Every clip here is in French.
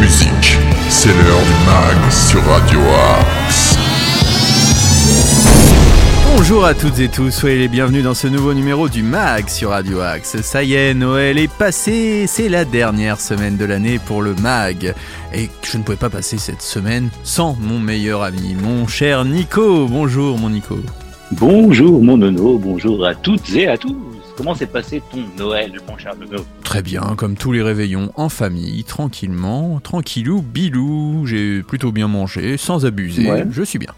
musique. C'est l'heure du mag sur Radio Axe. Bonjour à toutes et tous, soyez les bienvenus dans ce nouveau numéro du MAG sur Radio Axe. Ça y est, Noël est passé, c'est la dernière semaine de l'année pour le MAG. Et je ne pouvais pas passer cette semaine sans mon meilleur ami, mon cher Nico. Bonjour mon Nico. Bonjour mon nono, bonjour à toutes et à tous. Comment s'est passé ton Noël, mon cher nono? Très bien, comme tous les réveillons, en famille, tranquillement, tranquillou, bilou. J'ai plutôt bien mangé, sans abuser, Ouais. je suis bien.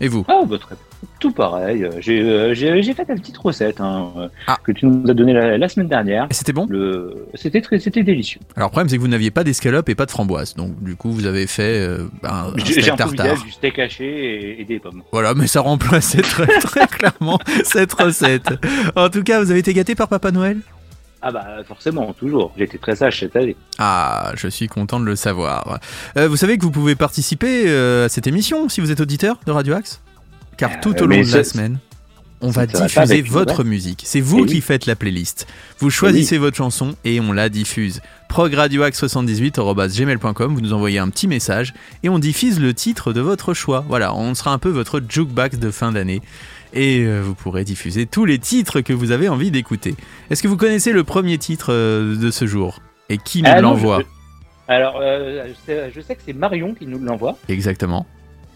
Et vous Ah, bah, très. Tout pareil. euh, J'ai euh, j'ai- fait ta petite recette hein, euh, Ah. que tu nous as donnée la, la semaine dernière. Et C'était bon Le... C'était très, c'était délicieux. Alors le problème c'est que vous n'aviez pas d'escalope et pas de framboise, donc du coup vous avez fait euh, un, un J'ai steak tartare. du steak haché et, et des pommes. Voilà, mais ça remplaçait très très clairement cette recette. En tout cas, vous avez été gâté par Papa Noël? Ah bah forcément, toujours. Été très sage cette année. Ah, je suis content de le savoir. Euh, vous savez que vous pouvez participer euh, à cette émission si vous êtes auditeur de Radio Axe? Car tout Euh, au long de la semaine, on va diffuser votre Noël. musique. C'est vous Eh qui oui. faites la playlist. Vous choisissez votre chanson et on la diffuse. progradioaxe78.gmail.com, vous nous envoyez un petit message et on diffuse le titre de votre choix. Voilà, on sera un peu votre jukebox de fin d'année. Et euh, vous pourrez diffuser tous les titres que vous avez envie d'écouter. Est-ce que vous connaissez le premier titre euh, de ce jour? Et qui nous Ah l'envoie? je- Alors, euh, je sais- je sais que c'est Marion qui nous l'envoie, Exactement.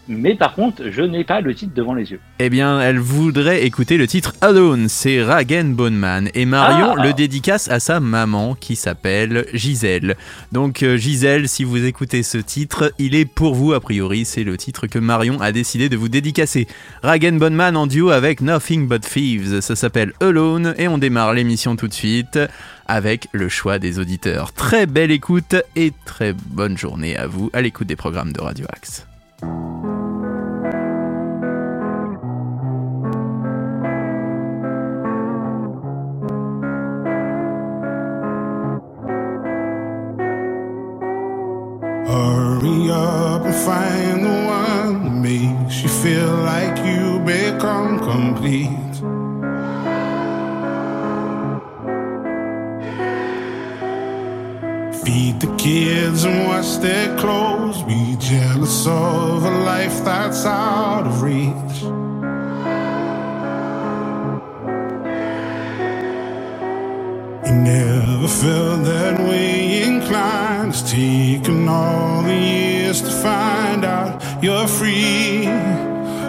Mais par contre, je n'ai pas le titre devant les yeux. Eh bien, elle voudrait écouter le titre Alone, c'est Ragen Boneman. Et Marion Ah. le dédicace à sa maman qui s'appelle Gisèle. Donc euh, Gisèle, si vous écoutez ce titre, il est pour vous a priori, c'est le titre que Marion a décidé de vous dédicacer. Ragen Boneman en duo avec Nothing But Thieves, ça s'appelle Alone et on démarre l'émission tout de suite avec le choix des auditeurs. Très belle écoute et très bonne journée à vous à l'écoute des programmes de Radio Axe. Hurry up and find the one that makes you feel like you become complete. Feed the kids and wash their clothes. Be jealous of a life that's out of reach. You never felt that way inclined. Taken all the years to find out you're free,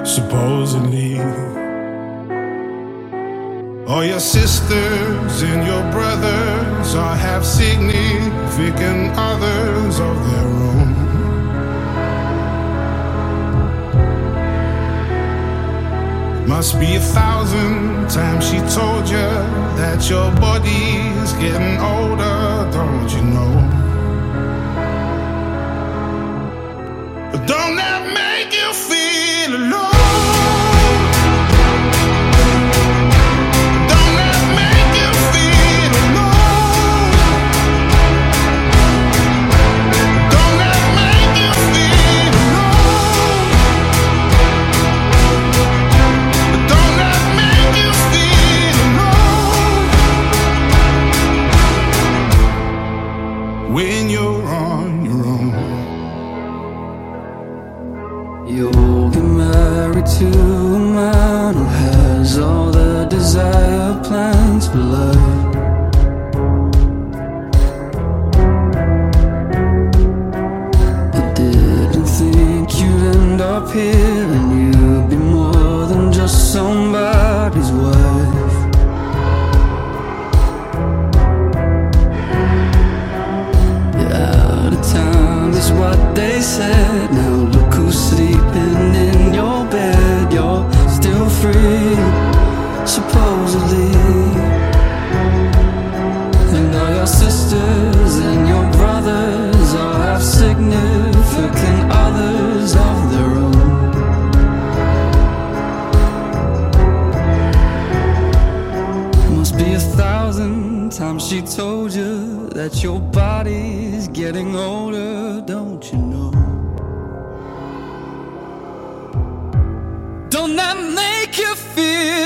supposedly. All your sisters and your brothers all have significant others of their own. Must be a thousand times she told you that your body's getting older, don't you know? Don't that make you feel alone? Body's getting older, don't you know? Don't that make you feel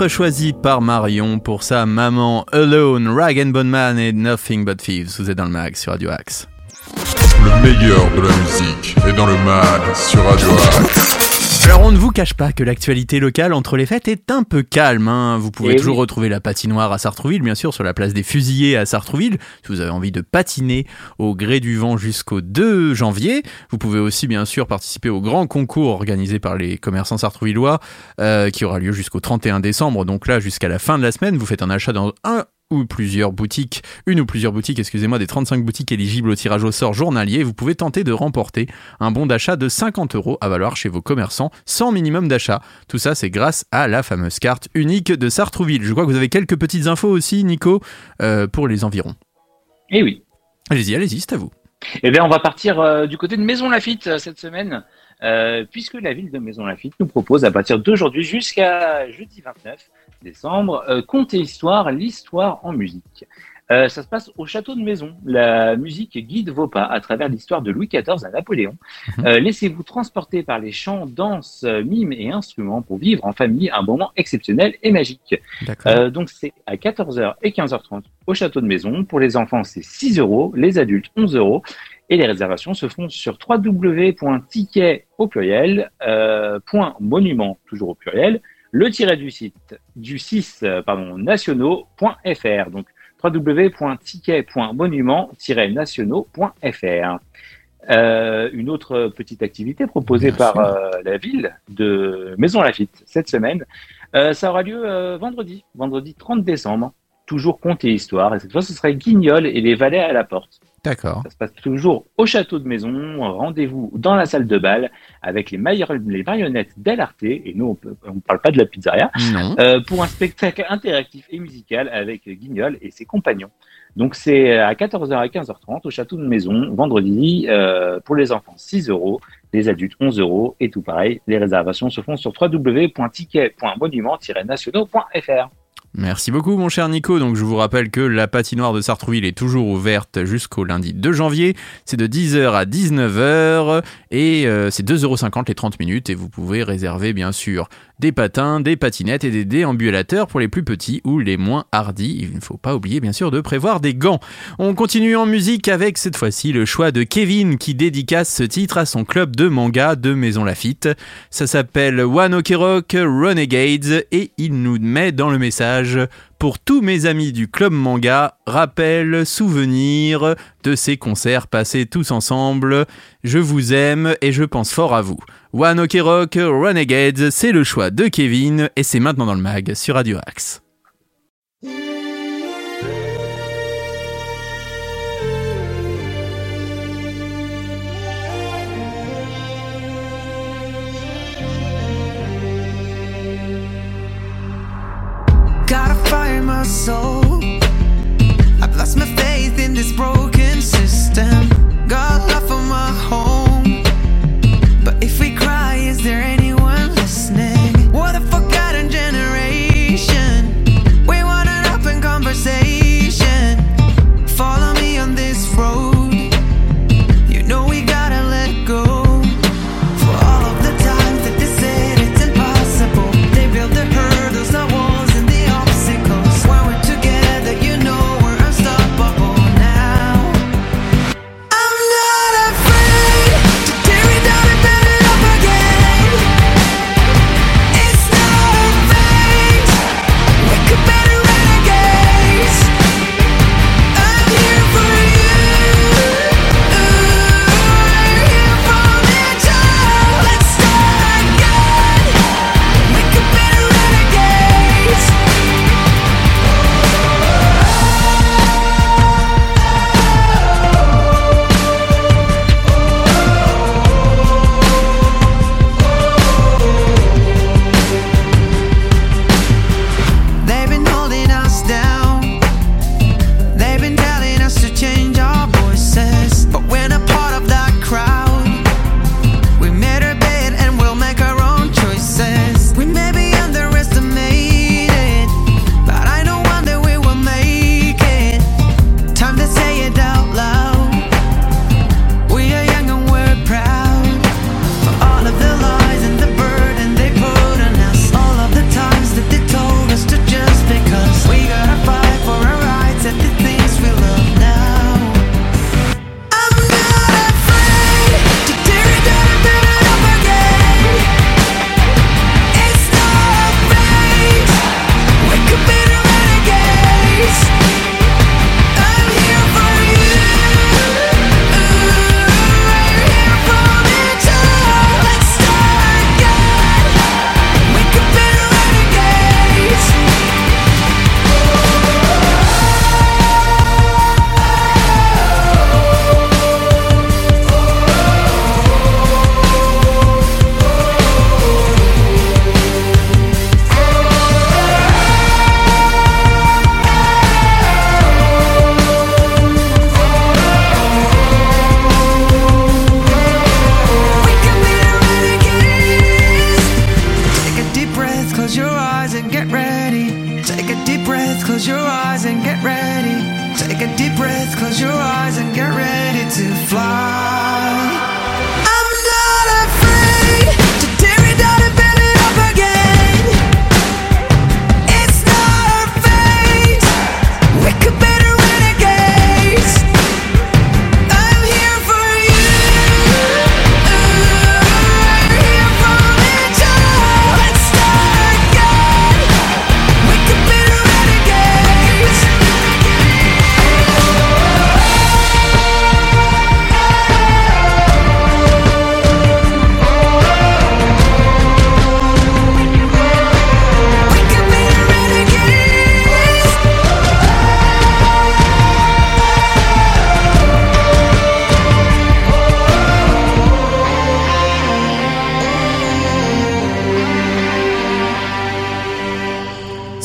titre choisi par Marion pour sa maman Alone, Rag and Bone Man et Nothing But Thieves. Vous êtes dans le mag sur Radio Axe. Le meilleur de la musique est dans le mag sur Radio Axe. Alors on ne vous cache pas que l'actualité locale entre les fêtes est un peu calme. hein. Vous pouvez Eh toujours oui. retrouver la patinoire à Sartrouville, bien sûr, sur la place des Fusillés à Sartrouville. Si vous avez envie de patiner au gré du vent jusqu'au 2 janvier, vous pouvez aussi bien sûr participer au grand concours organisé par les commerçants sartrouvillois euh, qui aura lieu jusqu'au 31 décembre. Donc là, jusqu'à la fin de la semaine, vous faites un achat dans un ou plusieurs boutiques, une ou plusieurs boutiques, excusez-moi, des 35 boutiques éligibles au tirage au sort journalier, vous pouvez tenter de remporter un bon d'achat de 50 euros à valoir chez vos commerçants sans minimum d'achat. Tout ça, c'est grâce à la fameuse carte unique de Sartrouville. Je crois que vous avez quelques petites infos aussi, Nico, euh, pour les environs. Eh oui. Allez-y, allez-y, c'est à vous. Eh bien, on va partir euh, du côté de Maison Lafitte euh, cette semaine, euh, puisque la ville de Maison Lafitte nous propose à partir d'aujourd'hui jusqu'à jeudi 29 décembre, euh, Conte et Histoire, l'histoire en musique. Euh, ça se passe au château de Maison. La musique guide vos pas à travers l'histoire de Louis XIV à Napoléon. Mhm. Euh, Laissez-vous transporter par les chants, danses, euh, mimes et instruments pour vivre en famille un moment exceptionnel et magique. Euh, donc c'est à 14h et 15h30 au château de Maison. Pour les enfants, c'est 6 euros, les adultes 11 euros. Et les réservations se font sur www.ticket au pluriel, euh, point monument toujours au pluriel, le tiret du site du 6 euh, pardon, nationaux.fr. Donc www.ticket.monument-nationaux.fr. Euh, une autre petite activité proposée par euh, la ville de Maison Lafitte cette semaine, euh, ça aura lieu vendredi, vendredi 30 décembre. Toujours conte et histoire. Et cette fois, ce serait Guignol et les valets à la porte. D'accord. Ça se passe toujours au château de Maison. Rendez-vous dans la salle de bal avec les, les marionnettes d'El Arte. Et nous, on ne parle pas de la pizzeria. Non. euh, pour un spectacle interactif et musical avec Guignol et ses compagnons. Donc c'est à 14h à 15h30 au château de Maison, vendredi, euh, pour les enfants 6 euros, les adultes 11 euros et tout pareil. Les réservations se font sur www.ticket.monument-nationaux.fr. Merci beaucoup mon cher Nico. Donc je vous rappelle que la patinoire de Sartrouville est toujours ouverte jusqu'au lundi 2 janvier. C'est de 10h à 19h et euh, c'est 2,50€ les 30 minutes et vous pouvez réserver bien sûr des patins, des patinettes et des déambulateurs pour les plus petits ou les moins hardis. Il ne faut pas oublier bien sûr de prévoir des gants. On continue en musique avec cette fois-ci le choix de Kevin qui dédicace ce titre à son club de manga de Maison Lafitte. Ça s'appelle One Ok Rock Renegades et il nous met dans le message pour tous mes amis du club manga, rappel, souvenir de ces concerts passés tous ensemble. Je vous aime et je pense fort à vous. One Ok Rock Renegades, c'est le choix de Kevin et c'est maintenant dans le mag sur Radio Axe.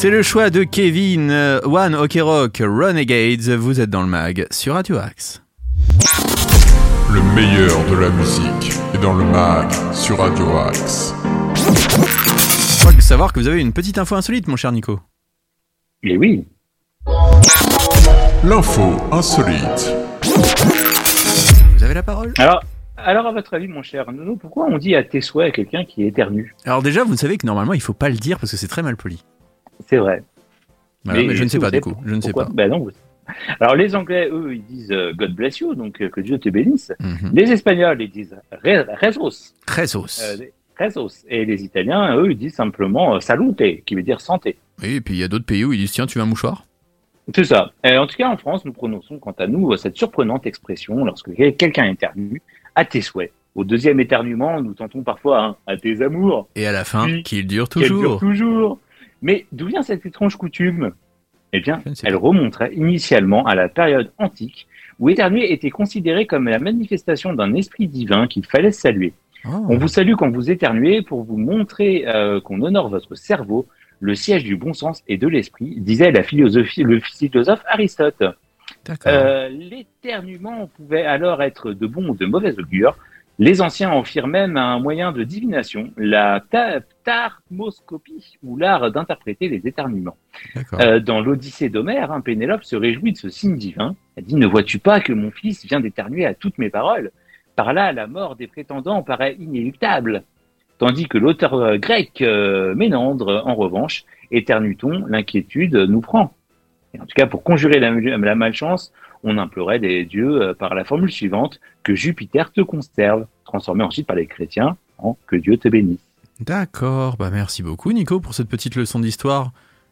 C'est le choix de Kevin, euh, One Ok Rock, Renegades. Vous êtes dans le mag sur Radio Axe. Le meilleur de la musique est dans le mag sur Radio Axe. Je crois que savoir que vous avez une petite info insolite, mon cher Nico. Et oui. L'info insolite. Vous avez la parole? Alors, alors à votre avis, mon cher Nono, pourquoi on dit à tes souhaits à quelqu'un qui éternue Alors déjà, vous savez que normalement, il faut pas le dire parce que c'est très mal poli. C'est vrai. Voilà, mais, je ne sais pas du coup. Je ne sais pas. Ben non, vous- Alors les Anglais, eux, ils disent euh, God bless you, donc euh, que Dieu te bénisse. Mhm. Les Espagnols, ils disent Re- Rezos. Sauce. Euh, Rezos. Et les Italiens, eux, ils disent simplement euh, Salute, qui veut dire santé. Oui, et puis il y a d'autres pays où ils disent tiens, tu veux un mouchoir? C'est ça. Et en tout cas, en France, nous prononçons quant à nous cette surprenante expression lorsque quel- quelqu'un éternue à tes souhaits. Au deuxième éternuement, nous tentons parfois hein, à tes amours, Et à la fin, qu'il dure qu'elle dure toujours. Mais d'où vient cette étrange coutume? Eh bien, elle remonterait initialement à la période antique, où éternuer était considéré comme la manifestation d'un esprit divin qu'il fallait saluer. Oh. On vous salue quand vous éternuez pour vous montrer euh, qu'on honore votre cerveau, le siège du bon sens et de l'esprit, disait la philosophie, le philosophe Aristote. Euh, L'éternuement pouvait alors être de bon ou de mauvais augure. Les anciens en firent même un moyen de divination, la ta- tarmoscopie, ou l'art d'interpréter les éternuements. Euh, dans l'Odyssée d'Homère, hein, Pénélope se réjouit de ce signe divin. Elle dit Ne vois-tu pas que mon fils vient d'éternuer à toutes mes paroles? Par là, la mort des prétendants paraît inéluctable. Tandis que l'auteur euh, grec euh, Ménandre, en revanche, éternue-t-on, l'inquiétude nous prend. Et en tout cas, pour conjurer la, la malchance, on implorait des dieux euh, par la formule suivante que Jupiter te conserve, transformé ensuite par les chrétiens en que Dieu te bénisse. D'accord. Bah merci beaucoup, Nico, pour cette petite leçon d'histoire.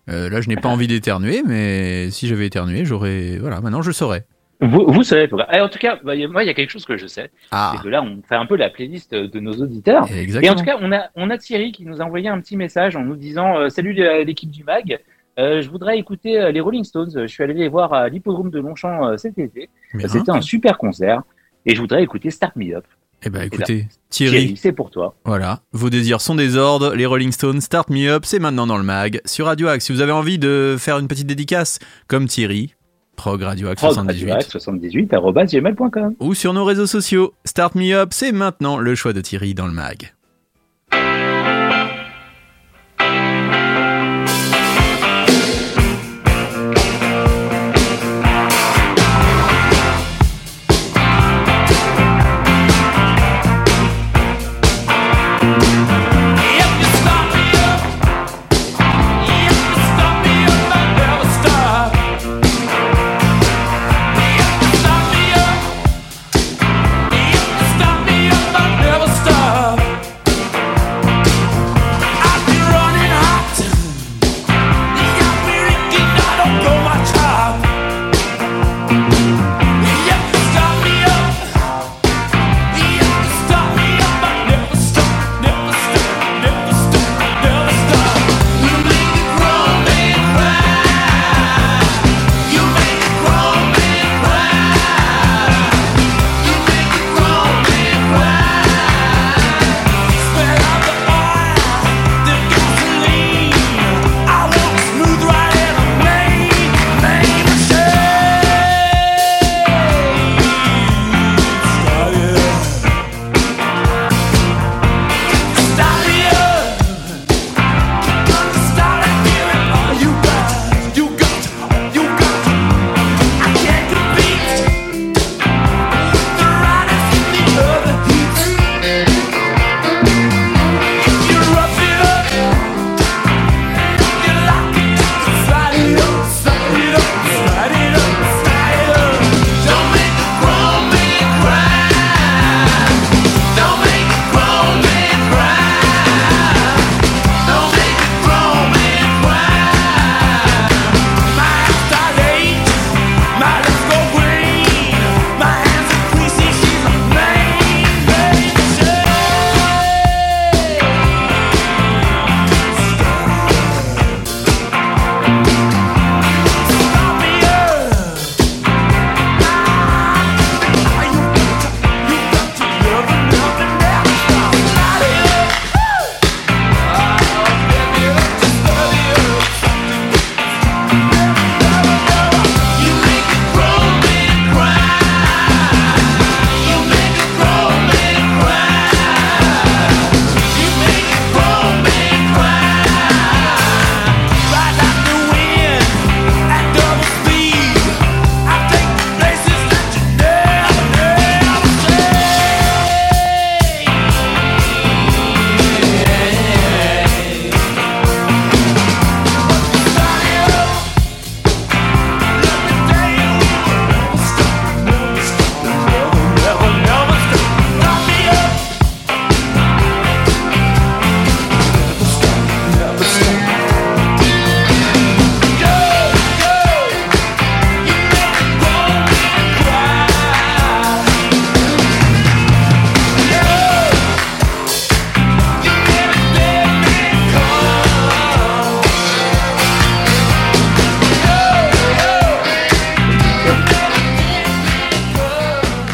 Euh, là, je n'ai pas envie d'éternuer, mais si j'avais éternué, j'aurais. Voilà, maintenant je saurais. Vous, vous savez, et en tout cas, bah, moi, il y a quelque chose que je sais. Ah, C'est que là, on fait un peu la playlist de nos auditeurs. Et en exactement. tout cas, on a, on a Thierry qui nous a envoyé un petit message en nous disant euh, Salut euh, l'équipe du MAG, Euh, je voudrais écouter euh, les Rolling Stones. Je suis allé les voir à l'hippodrome de Longchamp euh, cet été. C'était un super concert. Et je voudrais écouter Start Me Up. Eh ben écoutez, Thierry, Thierry, c'est pour toi. voilà, vos désirs sont des ordres, les Rolling Stones, Start Me Up, c'est maintenant dans le mag, sur Radio Axe. Si vous avez envie de faire une petite dédicace, comme Thierry, prog Radio Axe 78, 78 arobase gmail.com. ou sur nos réseaux sociaux, Start Me Up, c'est maintenant le choix de Thierry dans le mag.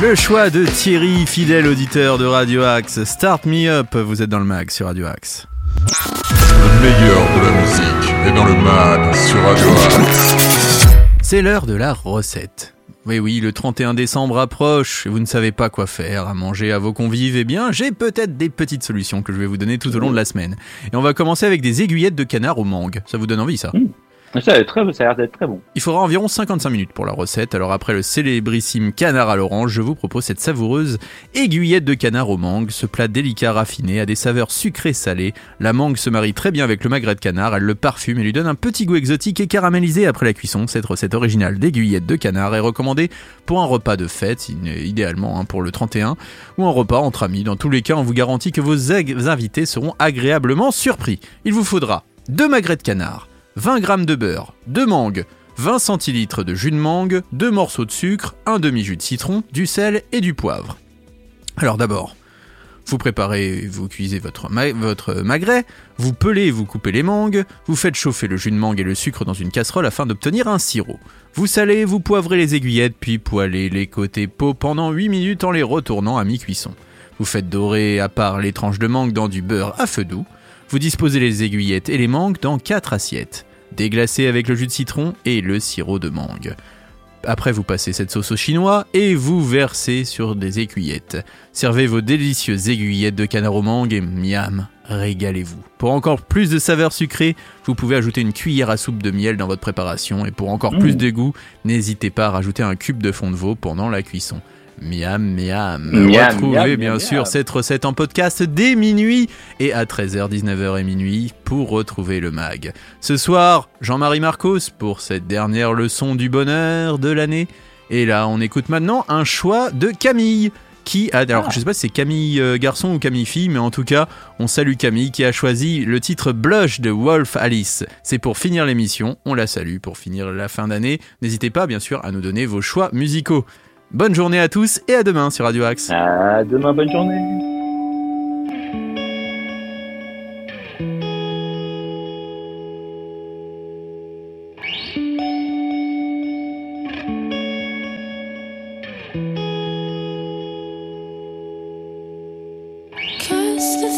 Le choix de Thierry, fidèle auditeur de Radio Axe. Start Me Up, vous êtes dans le mag sur Radio Axe. Le meilleur de la musique est dans le mag sur Radio Axe. C'est l'heure de la recette. Oui, oui, le 31 décembre approche et vous ne savez pas quoi faire à manger à vos convives. Eh bien, j'ai peut-être des petites solutions que je vais vous donner tout au long de la semaine. Et on va commencer avec des aiguillettes de canard au mangue. Ça vous donne envie, ça? Ça a l'air d'être très bon. Il faudra environ 55 minutes pour la recette. Alors après le célébrissime canard à l'orange, je vous propose cette savoureuse aiguillette de canard au mangue. Ce plat délicat raffiné a des saveurs sucrées salées. La mangue se marie très bien avec le magret de canard, elle le parfume et lui donne un petit goût exotique et caramélisé après la cuisson. Cette recette originale d'aiguillette de canard est recommandée pour un repas de fête, idéalement hein, pour le 31, ou un repas entre amis. Dans tous les cas, on vous garantit que vos invités seront agréablement surpris. Il vous faudra deux magrets de canard, 20 g de beurre, 2 mangues, 20 centilitres de jus de mangue, 2 morceaux de sucre, un demi-jus de citron, du sel et du poivre. Alors d'abord, vous préparez, vous cuisez votre, ma- votre magret, vous pelez et vous coupez les mangues, vous faites chauffer le jus de mangue et le sucre dans une casserole afin d'obtenir un sirop. Vous salez, vous poivrez les aiguillettes, puis poêlez les côtés peau pendant 8 minutes en les retournant à mi-cuisson. Vous faites dorer à part les tranches de mangue dans du beurre à feu doux. Vous disposez les aiguillettes et les mangues dans 4 assiettes, déglacées avec le jus de citron et le sirop de mangue. Après, vous passez cette sauce au chinois et vous versez sur des aiguillettes. Servez vos délicieuses aiguillettes de canard au mangue et miam, régalez-vous. Pour encore plus de saveurs sucrées, vous pouvez ajouter une cuillère à soupe de miel dans votre préparation et pour encore plus de goût, n'hésitez pas à rajouter un cube de fond de veau pendant la cuisson. Miam, miam. Miam, Retrouvez miam, bien miam, sûr miam. cette recette en podcast dès minuit et à 13h, 19h et minuit pour retrouver le mag. Ce soir, Jean-Marie Marcos pour cette dernière leçon du bonheur de l'année. Et là, on écoute maintenant un choix de Camille. Qui a, alors je sais pas si c'est Camille euh, garçon ou Camille fille, mais en tout cas, on salue Camille qui a choisi le titre Blush de Wolf Alice. C'est pour finir l'émission, on la salue pour finir la fin d'année. N'hésitez pas, bien sûr, à nous donner vos choix musicaux. Bonne journée à tous et à demain sur Radio Axe. À demain, bonne journée. Cause